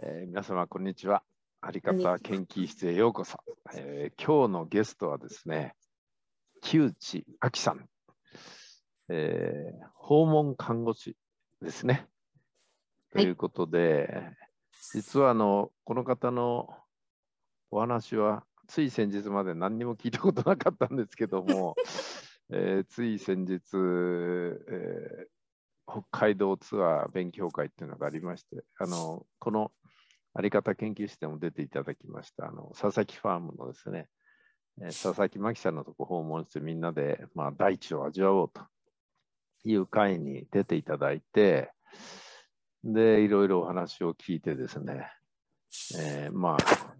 えー皆様、こんにちは。あり方研究室へようこそ。えー今日のゲストはですね、木内亜紀さん、えー訪問看護師ですね。とはいいうことで、実はあのこの方のお話は、つい先日まで何にも聞いたことなかったんですけども、えーつい先日、えー北海道ツアー勉強会っていうのがありまして、あのこのあり方研究室でも出ていただきました、あの佐々木ファームのですね、えー佐々木真希さんのとこ訪問してみんなで、まあ、大地を味わおうという会に出ていただいて、で、いろいろお話を聞いてですね、えーまあ、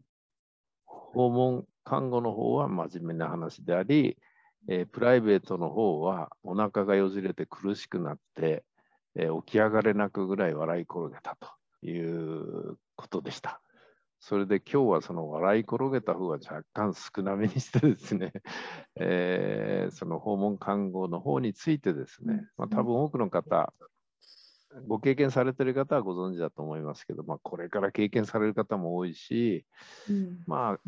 訪問看護の方は真面目な話であり、えープライベートの方はお腹がよじれて苦しくなって、えー起き上がれなくぐらい笑い転げたということでした。それで今日はその笑い転げた方が若干少なめにしてですね、えーその訪問看護の方についてですね、まあ、多分多くの方、ご経験されてる方はご存知だと思いますけど、まあ、これから経験される方も多いし、うん。まあ、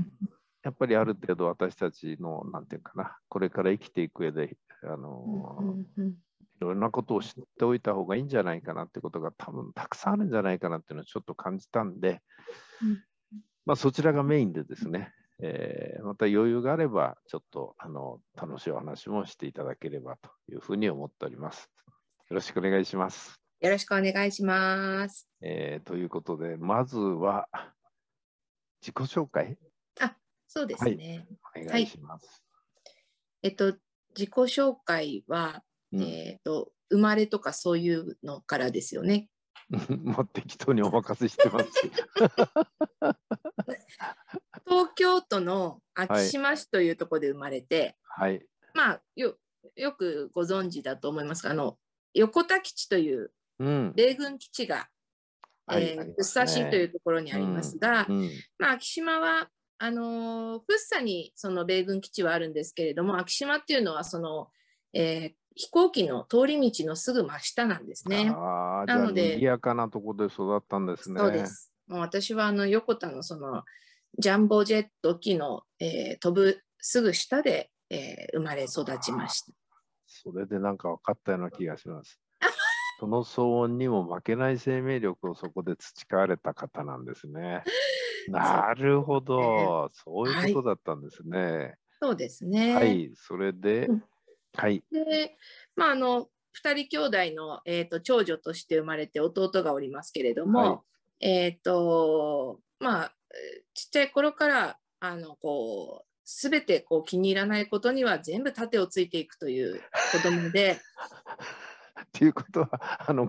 やっぱりある程度私たちの、なんていうかな、これから生きていく上で、あの、うんうんいろんなことを知っておいた方がいいんじゃないかなってことが多分たくさんあるんじゃないかなっていうのをちょっと感じたんで、うんまあ、そちらがメインでですね、えーまた余裕があれば、ちょっとあの楽しいお話もしていただければというふうに思っております。よろしくお願いします。よろしくお願いします。えーということで、まずは自己紹介そうですね。お願いします。えっと、自己紹介は、うんえっと、生まれとかそういうのからですよね。もう適当にお任せしてます。東京都の昭島市というところで生まれて、はい。まあよ、よくご存知だと思いますが、あの、横田基地といううん。米軍基地が、はいえー福生市というところにありますが、うんまあ、昭島はあのー福生にその米軍基地はあるんですけれども、昭島っていうのはその、えー飛行機の通り道のすぐ真下なんですね。あなので賑やかなところで育ったんですね。そうです。もう私はあの横田のそのジャンボジェット機の、えー飛ぶすぐ下で、えー生まれ育ちました。それでなんか分かったような気がします。その騒音にも負けない生命力をそこで培われた方なんですね。なるほど、そういうことだったんですね。そうですね。はい、それでうん、はい、で、まあ、あの、二人兄弟の、えー、と長女として生まれて弟がおりますけれども、はいえっ、と、まあ、えーちっちゃい頃から、あの、こう、すべてこう気に入らないことには全部盾をついていくという子供で、っていうことは、あの、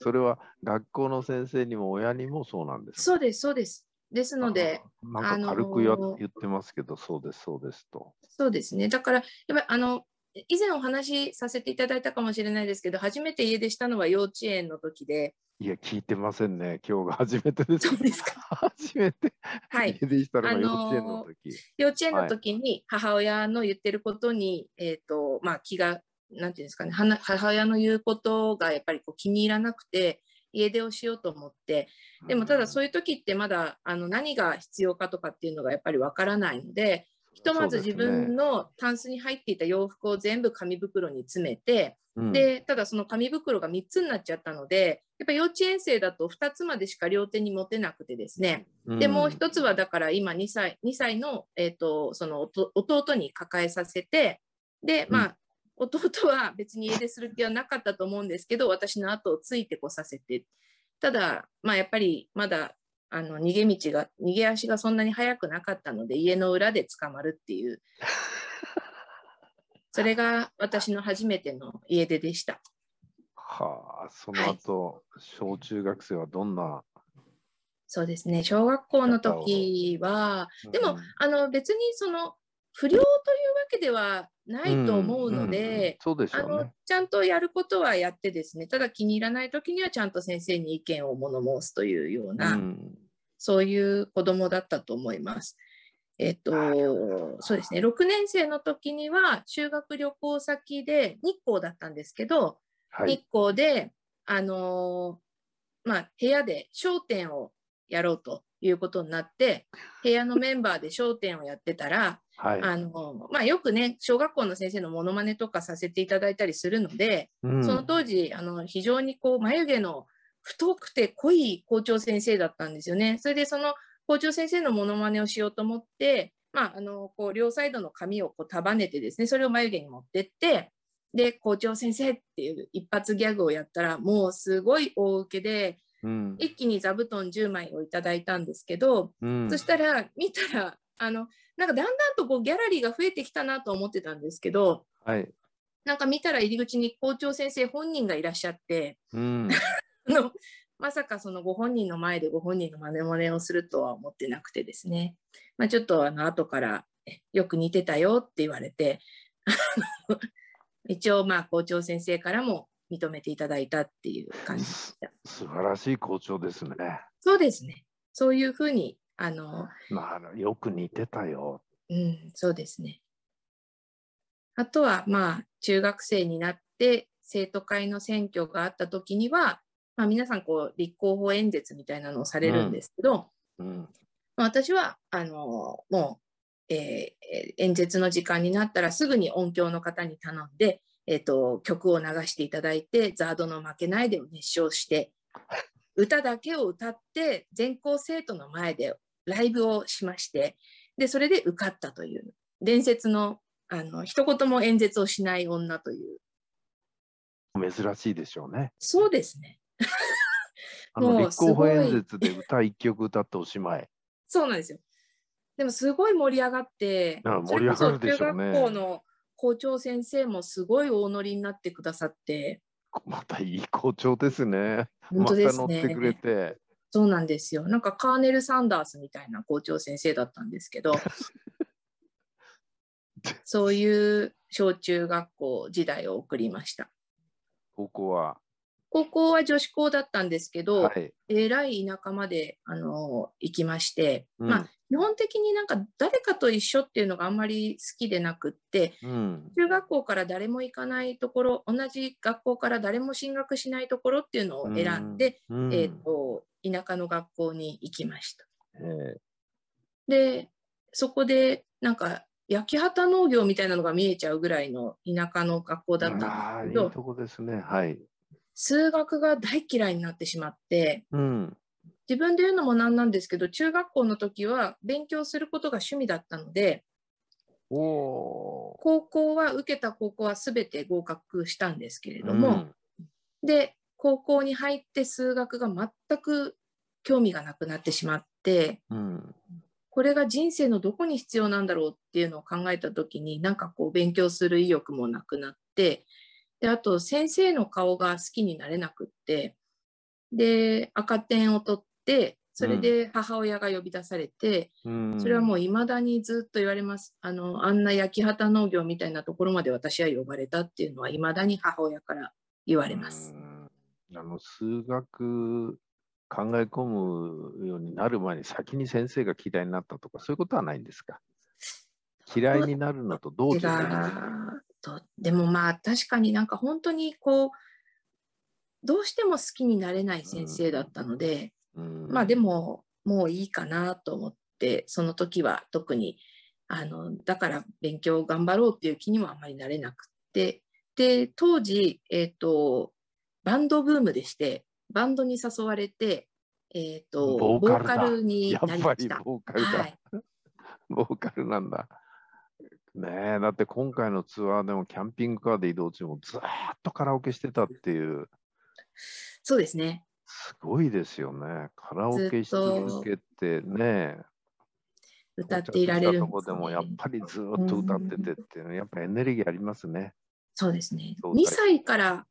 それは学校の先生にも親にもそうなんですかそうです、そうです。ですので、なんか軽く言ってますけど、そうです、そうですと。そうですね。だから、やっぱりあの、以前お話しさせていただいたかもしれないですけど、初めて家出したのは幼稚園の時で、いや、聞いてませんね。今日が 初めてです。そうですか。初めて。はい。家出したの幼稚園の時。幼稚園の時に母親の言ってることに、えっ、と、まあ気が、なんていうんですかね、母親の言うことがやっぱりこう気に入らなくて、家出をしようと思って、でもただそういう時ってまだあの何が必要かとかっていうのがやっぱりわからないので、ひとまず自分のタンスに入っていた洋服を全部紙袋に詰めて、うん、で、ただその紙袋が3つになっちゃったので、やっぱ幼稚園生だと2つまでしか両手に持てなくてですね、うん、で、もう一つはだから今2歳、2歳の、えっ、と、その弟弟に抱えさせて、で、まあ、弟は別に家出する気はなかったと思うんですけど、私の後をついてこさせて、ただ、まあやっぱりまだ、あの、逃げ道が、逃げ足がそんなに速くなかったので、家の裏で捕まるっていう、それが私の初めての家出でした。はあ、その後、小中学生はどんな。そうですね。小学校の時は、でも、うんあの、別にその、不良というわけではないと思うので、そうでしあの。ちゃんとやることはやってですね、ただ気に入らない時にはちゃんと先生に意見を物申すというような、うんそういう子供だったと思います。えっと、そうですね、6年生の時には修学旅行先で日光だったんですけど、はい。日光で、あのーまあ、部屋で商店をやろうということになって、部屋のメンバーで商店をやってたら、はい。あの、まあ、よくね、小学校の先生のモノマネとかさせていただいたりするので、うんその当時、あの、非常にこう、眉毛の太くて濃い校長先生だったんですよね。それでその校長先生のモノマネをしようと思って、まあ、あの、こう、両サイドの髪をこう束ねてですね、それを眉毛に持ってって、で、校長先生っていう一発ギャグをやったら、もうすごい大受けで、うん一気に座布団10枚をいただいたんですけど、うんそしたら、見たら、あの、なんかだんだんとこうギャラリーが増えてきたなと思ってたんですけど、はい。なんか見たら入り口に校長先生本人がいらっしゃって、うん。あのまさかそのご本人の前でご本人の真似真似をするとは思ってなくてですね、まあ、ちょっとあの後からえよく似てたよって言われて、一応まあ校長先生からも認めていただいたっていう感じでした。素晴らしい校長ですね。そうですね。そういうふうに、あの、まあ、よく似てたよ。うん、そうですね。あとは、まあ、中学生になって生徒会の選挙があった時には、まあ、皆さんこう立候補演説みたいなのをされるんですけど、うん。まあ私はあのもう、えー演説の時間になったらすぐに音響の方に頼んで、えー、と曲を流していただいてザードの「負けないで」を熱唱して歌だけを歌って全校生徒の前でライブをしましてでそれで受かったという伝説のあの一言も演説をしない女という珍しいでしょうね。そうですね あの立候補すごい演説で歌一曲歌っておしまい。そうなんですよ。でもすごい盛り上がって、盛り上がるでしょうね中学校の校長先生もすごい大乗りになってくださって、またいい校長ですね。本当ですまた乗ってくれね。て。そうなんですよ。なんかカーネル・サンダースみたいな校長先生だったんですけど、そういう小中学校時代を送りました。ここは？高校は女子校だったんですけど、はい。えらい田舎まであの行きまして、うんまあ基本的になんか誰かと一緒っていうのがあんまり好きでなくって、うん。中学校から誰も行かないところ、同じ学校から誰も進学しないところっていうのを選んで、うん、えー、と田舎の学校に行きました。えで、そこでなんか焼き畑農業みたいなのが見えちゃうぐらいの田舎の学校だったんですけど、とこですね。はい。数学が大嫌いになってしまって、うん。自分で言うのもなんなんですけど、中学校の時は勉強することが趣味だったので、高校は受けた高校は全て合格したんですけれー。ども、うんで、高校に入って数学が全く興味がなくなってしまって、うん。これが人生のどこに必要なんだろうっていうのを考えた時に、なんかこう勉強する意欲もなくなって、で、あと先生の顔が好きになれなくって、で、赤点を取って、それで母親が呼び出されて、うん。それはもう未だにずっと言われます。あの、あんな焼き畑農業みたいなところまで私は呼ばれたっていうのは未だに母親から言われます。うんあの数学考え込むようになる前に先に先生が嫌いになったとかそういうことはないんですか？嫌いになるのと同時と。でもまあ確かになんか本当にこうどうしても好きになれない先生だったので、うん。まあでももういいかなと思ってその時は特にあのだから勉強頑張ろうっていう気にもあんまりなれなくって。で当時、えっとバンドブームでしてバンドに誘われて、えっとボーカルだ。ボーカルにやっぱりなりました。ボーカルだ、はい。ボーカルなんだ。ねえだって今回のツアーでもキャンピングカーで移動中もずーっとカラオケしてたっていう。そうですね。すごいですよね。カラオケし続けてね。歌っていられるん到着したとこでもやっぱりずーっと歌っててっていうのやっぱエネルギーありますね。そうですね。そう2歳から、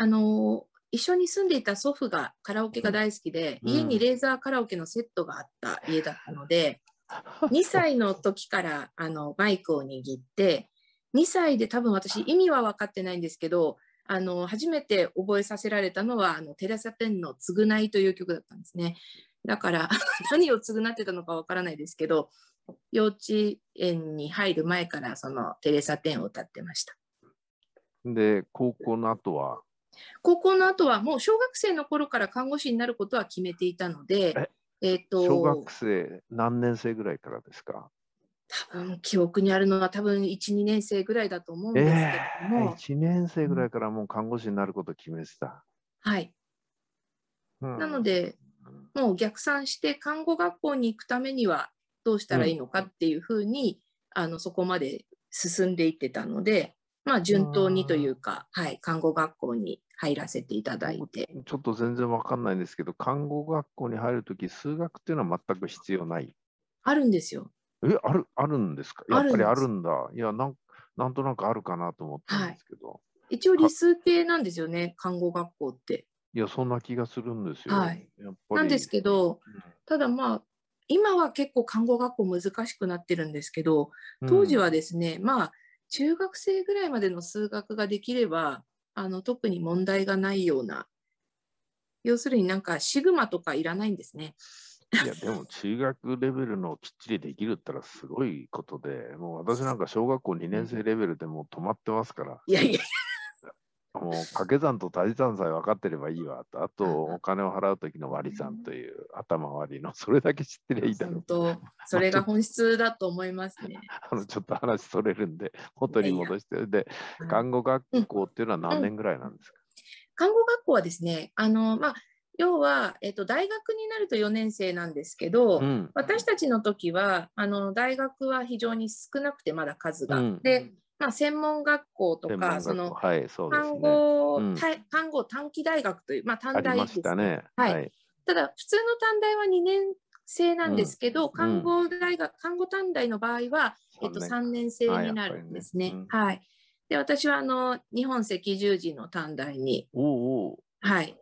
あの一緒に住んでいた祖父がカラオケが大好きで、うん家にレーザーカラオケのセットがあった家だったので、2歳の時からあのマイクを握って、2歳で多分私意味は分かってないんですけど、あの初めて覚えさせられたのはあのテレサ・テンの「償い」という曲だったんですね。だから 何を償ってたのか分からないですけど、幼稚園に入る前からそのテレサ・テンを歌ってました。で、高校の後は、高校の後はもう小学生の頃から看護師になることは決めていたのでえ、と、小学生何年生ぐらいからですか？多分記憶にあるのは多分1、2年生ぐらいだと思うんですけれえども、え1年生ぐらいからもう看護師になることを決めてた。はい。うんなので、もう逆算して看護学校に行くためにはどうしたらいいのかっていうふうに、あのそこまで進んでいってたので、まあ順当にというか、はい、看護学校に入らせていただいて、ちょっと全然わかんないんですけど、看護学校に入るとき、数学っていうのは全く必要ない？あるんですよ。え、ある、あるんですか？やっぱりあるんだ。いや、なんなんとなくあるかなと思ったんですけど。一応理数系なんですよね、看護学校って。い、や、そんな気がするんですよ。はいなんですけど、うんただまあ、今は結構看護学校難しくなってるんですけど、当時はですね、まあ、中学生ぐらいまでの数学ができれば、あの特に問題がないような、要するになんかシグマとかいらないんですね。いや、でも中学レベルのきっちりできるったらすごいことで、もう私なんか小学校2年生レベルでもう止まってますから、いやいや、もう掛け算と足し算さえ分かってればいいわ。と、あとうんお金を払う時の割り算という頭割りの、それだけ知ってりゃいいだろう。本当、それが本質だと思いますね。あのちょっと話それるんで、元に戻して、で、はい。看護学校っていうのは何年ぐらいなんですか、看護学校はですね、あの、まあ、要は、えっと、大学になると4年生なんですけど、うん。私たちの時はあの大学は非常に少なくてまだ数が。うん。で、まあ、専門学校とかそのはい、そうです看ね。護、うん。た看護短期大学という、まあ、短大ですしたね。はい。ただ普通の短大は2年生なんですけど、ん。看護大学、看護短大の場合は、えっと、三3年生になるんですね。あやっぱりね。はい。で、私はあの日本赤十字の短大に、おうおう。はい、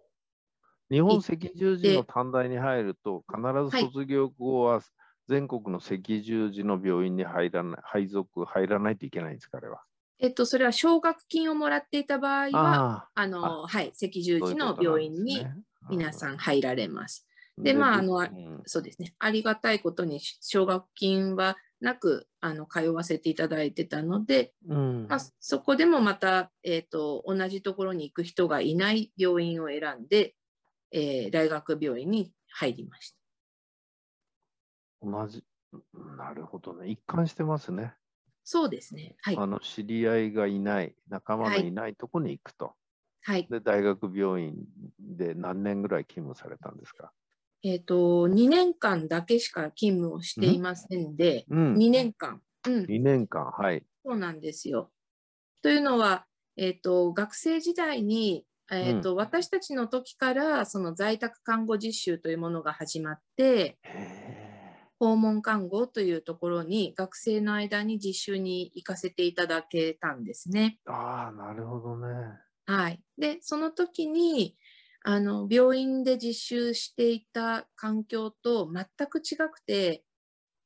日本赤十字の短大に入ると、必はい。ず卒業後は全国の赤十字の病院に入らない、配属、入らないといけないんですか、あれは。えっと、それは奨学金をもらっていた場合は、ああのはい、赤十字の病院に皆さん。ん入られます。でまああのうんそうですね。ありがたいことに奨学金はなくあの通わせていただいてたので、うんまあ、そこでもまた、えー、と同じところに行く人がいない病院を選んで、えー大学病院に入りました。同じ、なるほどね。一貫してますね。そうですね。はい。あの知り合いがいない、仲間のいないとこに行くと。はい。で、大学病院で何年ぐらい勤務されたんですか？えっ、と、2年間だけしか勤務をしていませんで、うん。2年間。うん。2年間、はい。そうなんですよ。というのは、えっと学生時代に、えっと私たちの時からその在宅看護実習というものが始まってへ訪問看護というところに学生の間に実習に行かせていただけたんですね。ーああ、なるほどね。はい、でその時にあの病院で実習していた環境と全く違くて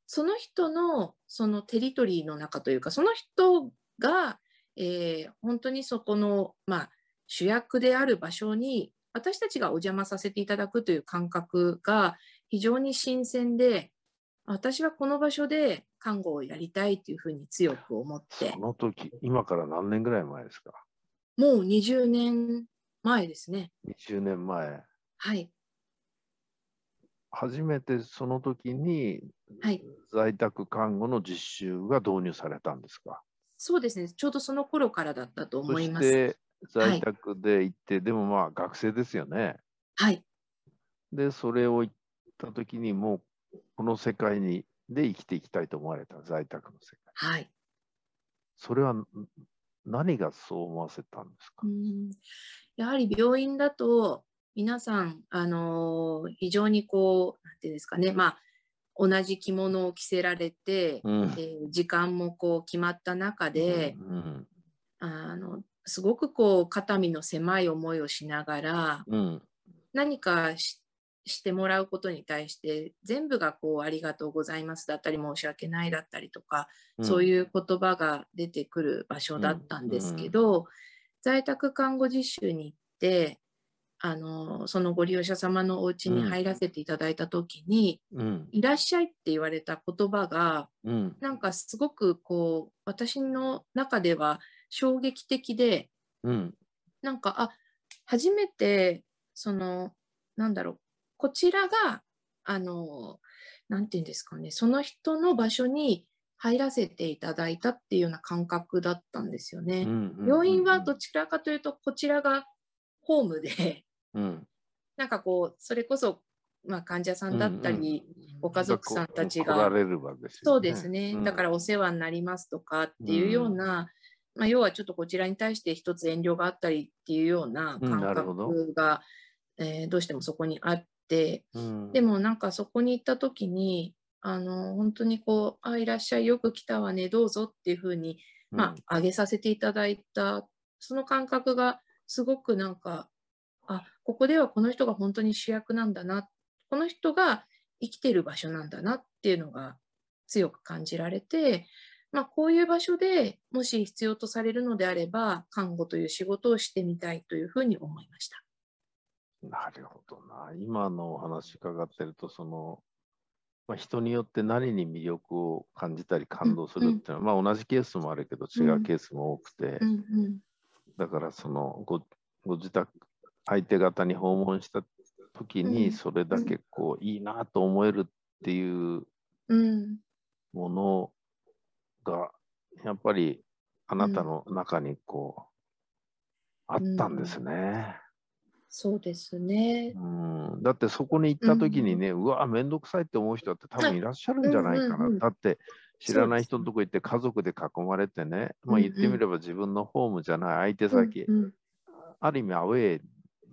その人のそのテリトリーの中というかその人が、えー本当にそこの、まあ、主役である場所に私たちがお邪魔させていただくという感覚が非常に新鮮で私はこの場所で看護をやりたいというふうに強く思ってその時、今から何年ぐらい前ですか？もう20年前ですね。?20 年前。はい初めてその時にはい在宅看護の実習が導入されたんですか、そうですね、ちょうどその頃からだったとそ思います。して在宅で行って、でもまあ学生ですよね。はい、で、それを行った時にもうこの世界にで生きていきたいと思われた、在宅の世界。はい。それはん何がそう思わせたんですか？うん。やはり病院だと、皆さん、あのー非常にこう、なんていうんですかね、まあ、同じ着物を着せられて、うん。えー時間もこう決まった中で、うん。あのすごくこう肩身の狭い思いをしながらうん。何かししてもらうことに対して全部がこうありがとうございますだったり申し訳ないだったりとか、そうういう言葉が出てくる場所だったんですけど、在宅看護実習に行ってあのそのご利用者様のお家に入らせていただいた時にん、うん「いらっしゃい」って言われた言葉がうん。なんかすごくこう私の中では衝撃的でうん。なんかあ初めてそのなんだろうこちらがあの、なんていうんですかね、その人の場所に入らせていただいたっていうような感覚だったんですよね。病院はどちらかというと、こちらがホームで、うん、なんかこう、それこそ、まあ、患者さんだったり、ご家族さんたちが。そうですね、うん。だからお世話になりますとかっていうような、まあ、要はちょっとこちらに対して一つ遠慮があったりっていうようなうん感覚が、えーどうしてもそこにあって、うん。でもなんかそこに行った時に、あの、本当にこう、あ、いらっしゃい、よく来たわね、どうぞっていうふうに、まあ、あげさせていただいた、その感覚がすごくなんか、あ、ここではこの人が本当に主役なんだな、この人が生きてる場所なんだなっていうのが強く感じられて、まあ、こういう場所でもし必要とされるのであれば、看護という仕事をしてみたいというふうに思いました。なるほどな。今のお話伺ってると、その、まあ、人によって何に魅力を感じたり感動するっていうのは、まあ同じケースもあるけど違うケースも多くて、うんうん。だからそのごご自宅、相手方に訪問した時うん。にそれだけこういいなと思えるっていううん。ものがやっぱりあなたの中にこう、あったんですね。そうですね。うん、だってそこに行った時にね、うわ、めんどくさいって思う人だって多分いらっしゃるんじゃないかな。うんうんうんだって知らない人のとこ行って家族で囲まれてね、まあ、言ってみれば自分のホームじゃない相手先、うん。ある意味アウェー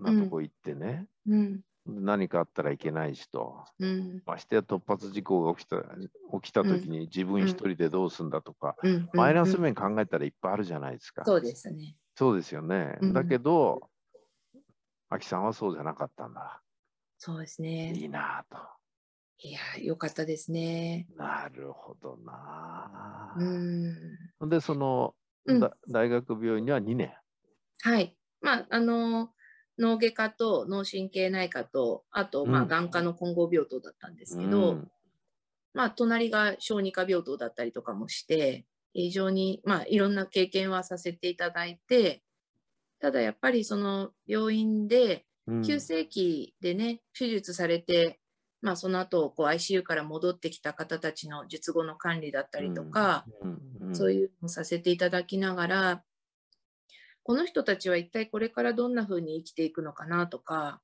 なとこ行ってね、うん。何かあったらいけない人、うん。ましてや突発事故が起きた起きた時に自分一人でどうすんだとか、うん。マイナスうん。面考えたらいっぱいあるじゃないですか。そうですね。そうですよね。うん。だけど、アキさんはそうじゃなかったんだ。そうですね。いいなぁと。いや、よかったですね。なるほどなうぁ。ん。で、その、うんだ大学病院には2年。はい。まあ、あの、脳外科と脳神経内科と、あと、まあ、うん眼科の混合病棟だったんですけど、うんまあ、隣が小児科病棟だったりとかもして、非常に、まあ、いろんな経験はさせていただいて、ただやっぱりその病院で、うん。急性期でね、手術されて、まあ、その後こう ICU から戻ってきた方たちの術後の管理だったりとか、そういうのをさせていただきながら、この人たちは一体これからどんな風に生きていくのかなとか、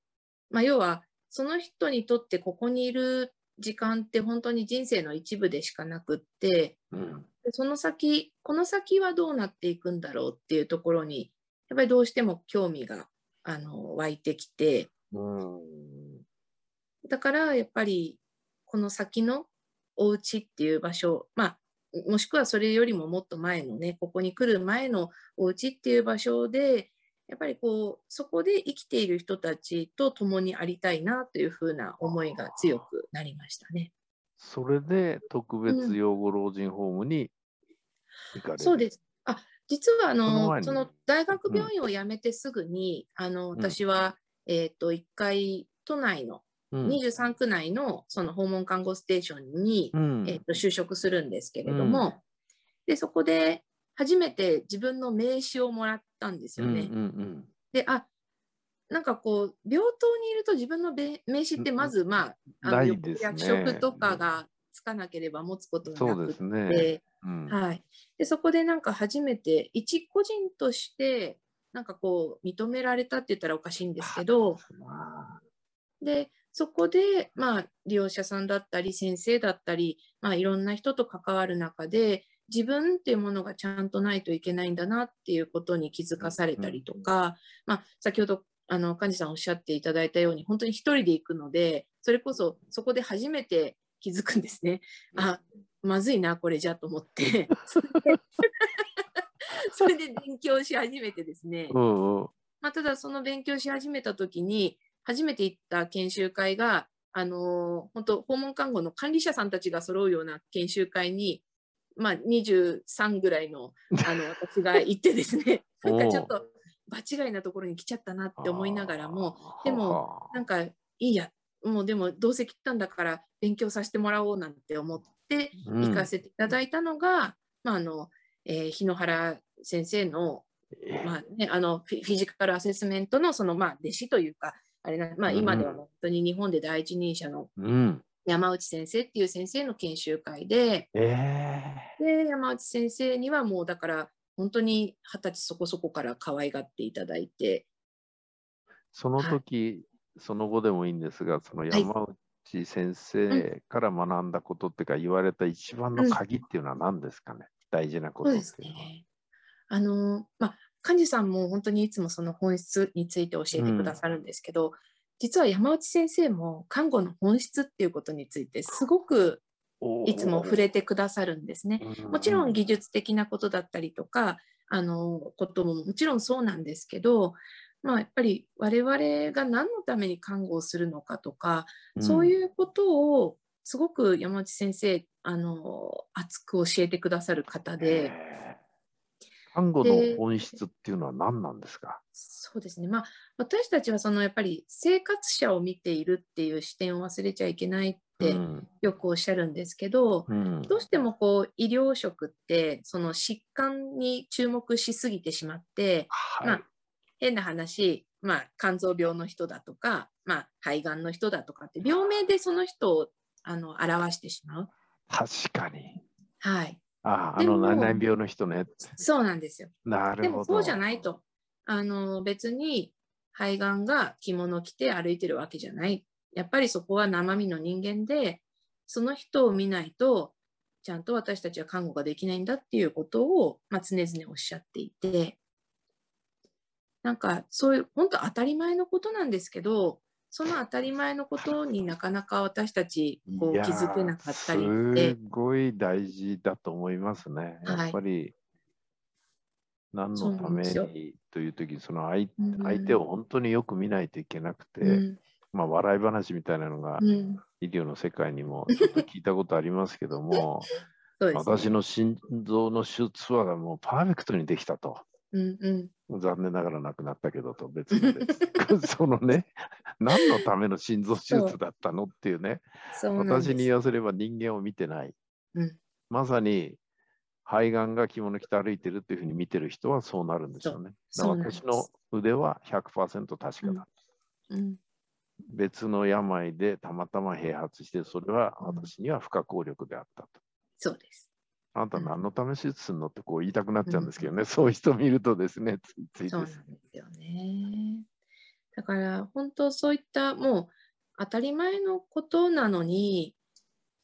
まあ、要はその人にとってここにいる時間って本当に人生の一部でしかなくって、うん。でその先、この先はどうなっていくんだろうっていうところに、やっぱりどうしても興味があの湧いてきて、うんだからやっぱりこの先のお家っていう場所、まあ、もしくはそれよりももっと前のね、ここに来る前のお家っていう場所で、やっぱりこう、そこで生きている人たちと共にありたいなというふうな思いが強くなりましたね。それで特別養護老人ホームに行かれる。そうです。あ、実はあそのその大学病院を辞めてすぐに、あの、ん。私は、えっと、一回都内の、うん。23区内のその訪問看護ステーションに、うん。えっと就職するんですけれども、でそこで初めて自分の名刺をもらったんですよね。うんうんであなんかこう病棟にいると自分のべ名刺ってまず、まあ、役職とかがつかなければ持つことなくて、ですね。うん。はい、でそこでなんか初めて一個人としてなんかこう認められたって言ったらおかしいんですけど、まあ。で、そこで、まあ、利用者さんだったり、先生だったり、まあ、いろんな人と関わる中で、自分っていうものがちゃんとないといけないんだなっていうことに気づかされたりとか、まあ、先ほど、あの、幹事さんおっしゃっていただいたように、本当に一人で行くので、それこそそこで初めて気づくんですね。あ、まずいな、これじゃと思って。それで勉強し始めてですね。うんうんまあ、ただその勉強し始めた時に初めて行った研修会が、あのー本当訪問看護の管理者さんたちが揃うような研修会に、まあ、23ぐらいのあの 私が行ってですね なんかちょっと場違いなところに来ちゃったなって思いながらも、でも、なんかいいやもうでもどうせ来たんだから勉強させてもらおうなんて思って行かせていただいたのが、まああのえー日野原先生のまあね、あのフィジカルアセスメントのその、まあ、弟子というかあれな、まあ、今では本当に日本で第一人者のうん。山内先生っていう先生の研修会で、ええで、山内先生にはもうだから、本当に二十歳そこそこから可愛がっていただいて、その時、その後でもいいんですが、その山内先生から学んだことっていうか、言われた一番の鍵っていうのは何ですかね、大事なことっていうのは。ね。あの、まあ、幹事さんも本当にいつもその本質について教えてくださるんですけど、実は山内先生も看護の本質っていうことについてすごくいつも触れてくださるんですね。もちろん技術的なことだったりとか、あの、ことももちろんそうなんですけど、まあ、やっぱり我々が何のために看護をするのかとか、そうういうことをすごく山内先生、あの、熱く教えてくださる方ん。で、看護の本質っていうのは何なんですか？そうですね。まあ、私たちはそのやっぱり生活者を見ているっていう視点を忘れちゃいけないってうん。よくおっしゃるんですけど、うん。どうしてもこう医療職ってその疾患に注目しすぎてしまって、はい。まあ、変な話、まあ、肝臓病の人だとか、まあ、肺がんの人だとかって病名でその人をあの表してしまう。確かに。はい。ああ、あの何々病の人ね。そうなんですよ。なるほど。でもそうじゃないと。あの別に肺がんが着物着て歩いてるわけじゃない。やっぱりそこは生身の人間で、その人を見ないと、ちゃんと私たちは看護ができないんだっていうことを、まあ、常々おっしゃっていて、なんかそういう本当当たり前のことなんですけど、その当たり前のことになかなか私たちこいうや気づけなかったりーってす、ごい大事だと思いますね。はいやっぱり、何のためにという時その相うん相手を本当によく見ないといけなくて、うんまあ、笑い話みたいなのがうん、医療の世界にもちょっと聞いたことありますけども、ね。私の心臓の手術はもうパーフェクトにできたと。うんうん残念ながら亡くなったけどと別ので そのね、何のための心臓手術だったのっていうね、私に言わせれば人間を見てない。うんまさに肺がんが着物着て歩いてるっていうふうに見てる人はそうなるんでしょうね。私の腕は100%確かだ。うん別の病でたまたま併発して、それはうん私には不可抗力であったと。そうです。あなたうん何のため手術するのってこう言いたくなっちゃうんですけどね、そういう人見るとですね、ついついそうなんです。ですよね。だから本当そういったもう当たり前のことなのに、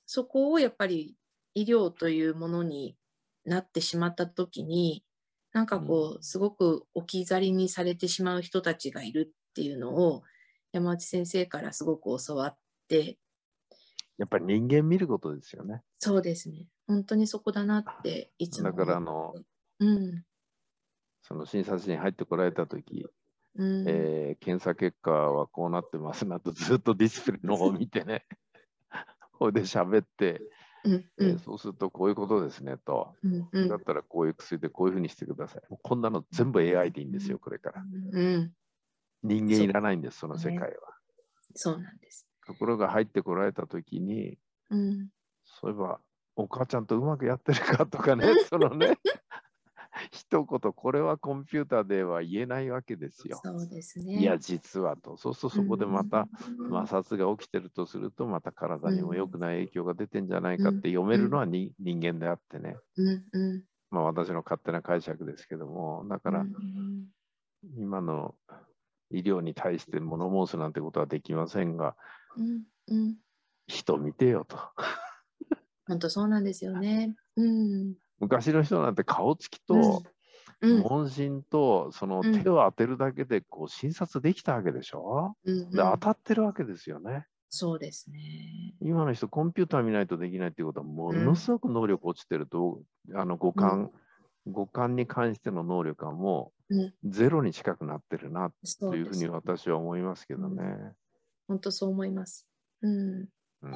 そこをやっぱり医療というものになってしまったときに、なんかこう、すごく置き去りにされてしまう人たちがいるっていうのを、山内先生からすごく教わって、やっぱり人間見ることですよね。そうですね。本当にそこだなっていつもだ。からあの、うん。その診察室に入ってこられたとき、うん。えー検査結果はこうなってますなとずっとディスプレイの方を見てね、これで喋って、うんえうんーそうするとこういうことですねと、うんうんだったらこういう薬でこういうふうにしてください。こんなの全部 AI でいいんですよ、これから。うん。人間いらないんです、その世界は。そうなんです。ところが入ってこられたときに、うん。そういえば、お母ちゃんとうまくやってるかとかね、そのね、一言、これはコンピューターでは言えないわけですよ。そうですね。いや、実はと。そうするとそこでまたうん、摩擦が起きてるとすると、また体にも良くない影響が出てんじゃないかって読めるのはに人間であってね。うんうん。まあ私の勝手な解釈ですけども、だからうん今の医療に対して物申すなんてことはできませんが、うんうん。人見てよと。本当そうなんですよね。うん。昔の人なんて顔つきと、うん問診とそのうん手を当てるだけでこう診察できたわけでしょ、うんで当たってるわけですよね。そうですね。今の人コンピューター見ないとできないっていうことはものすごく能力落ちてると、あの五感、五感に関しての能力はもうん。うゼロに近くなってるなというふうに私は思いますけどね。本当そう思います。うん。うん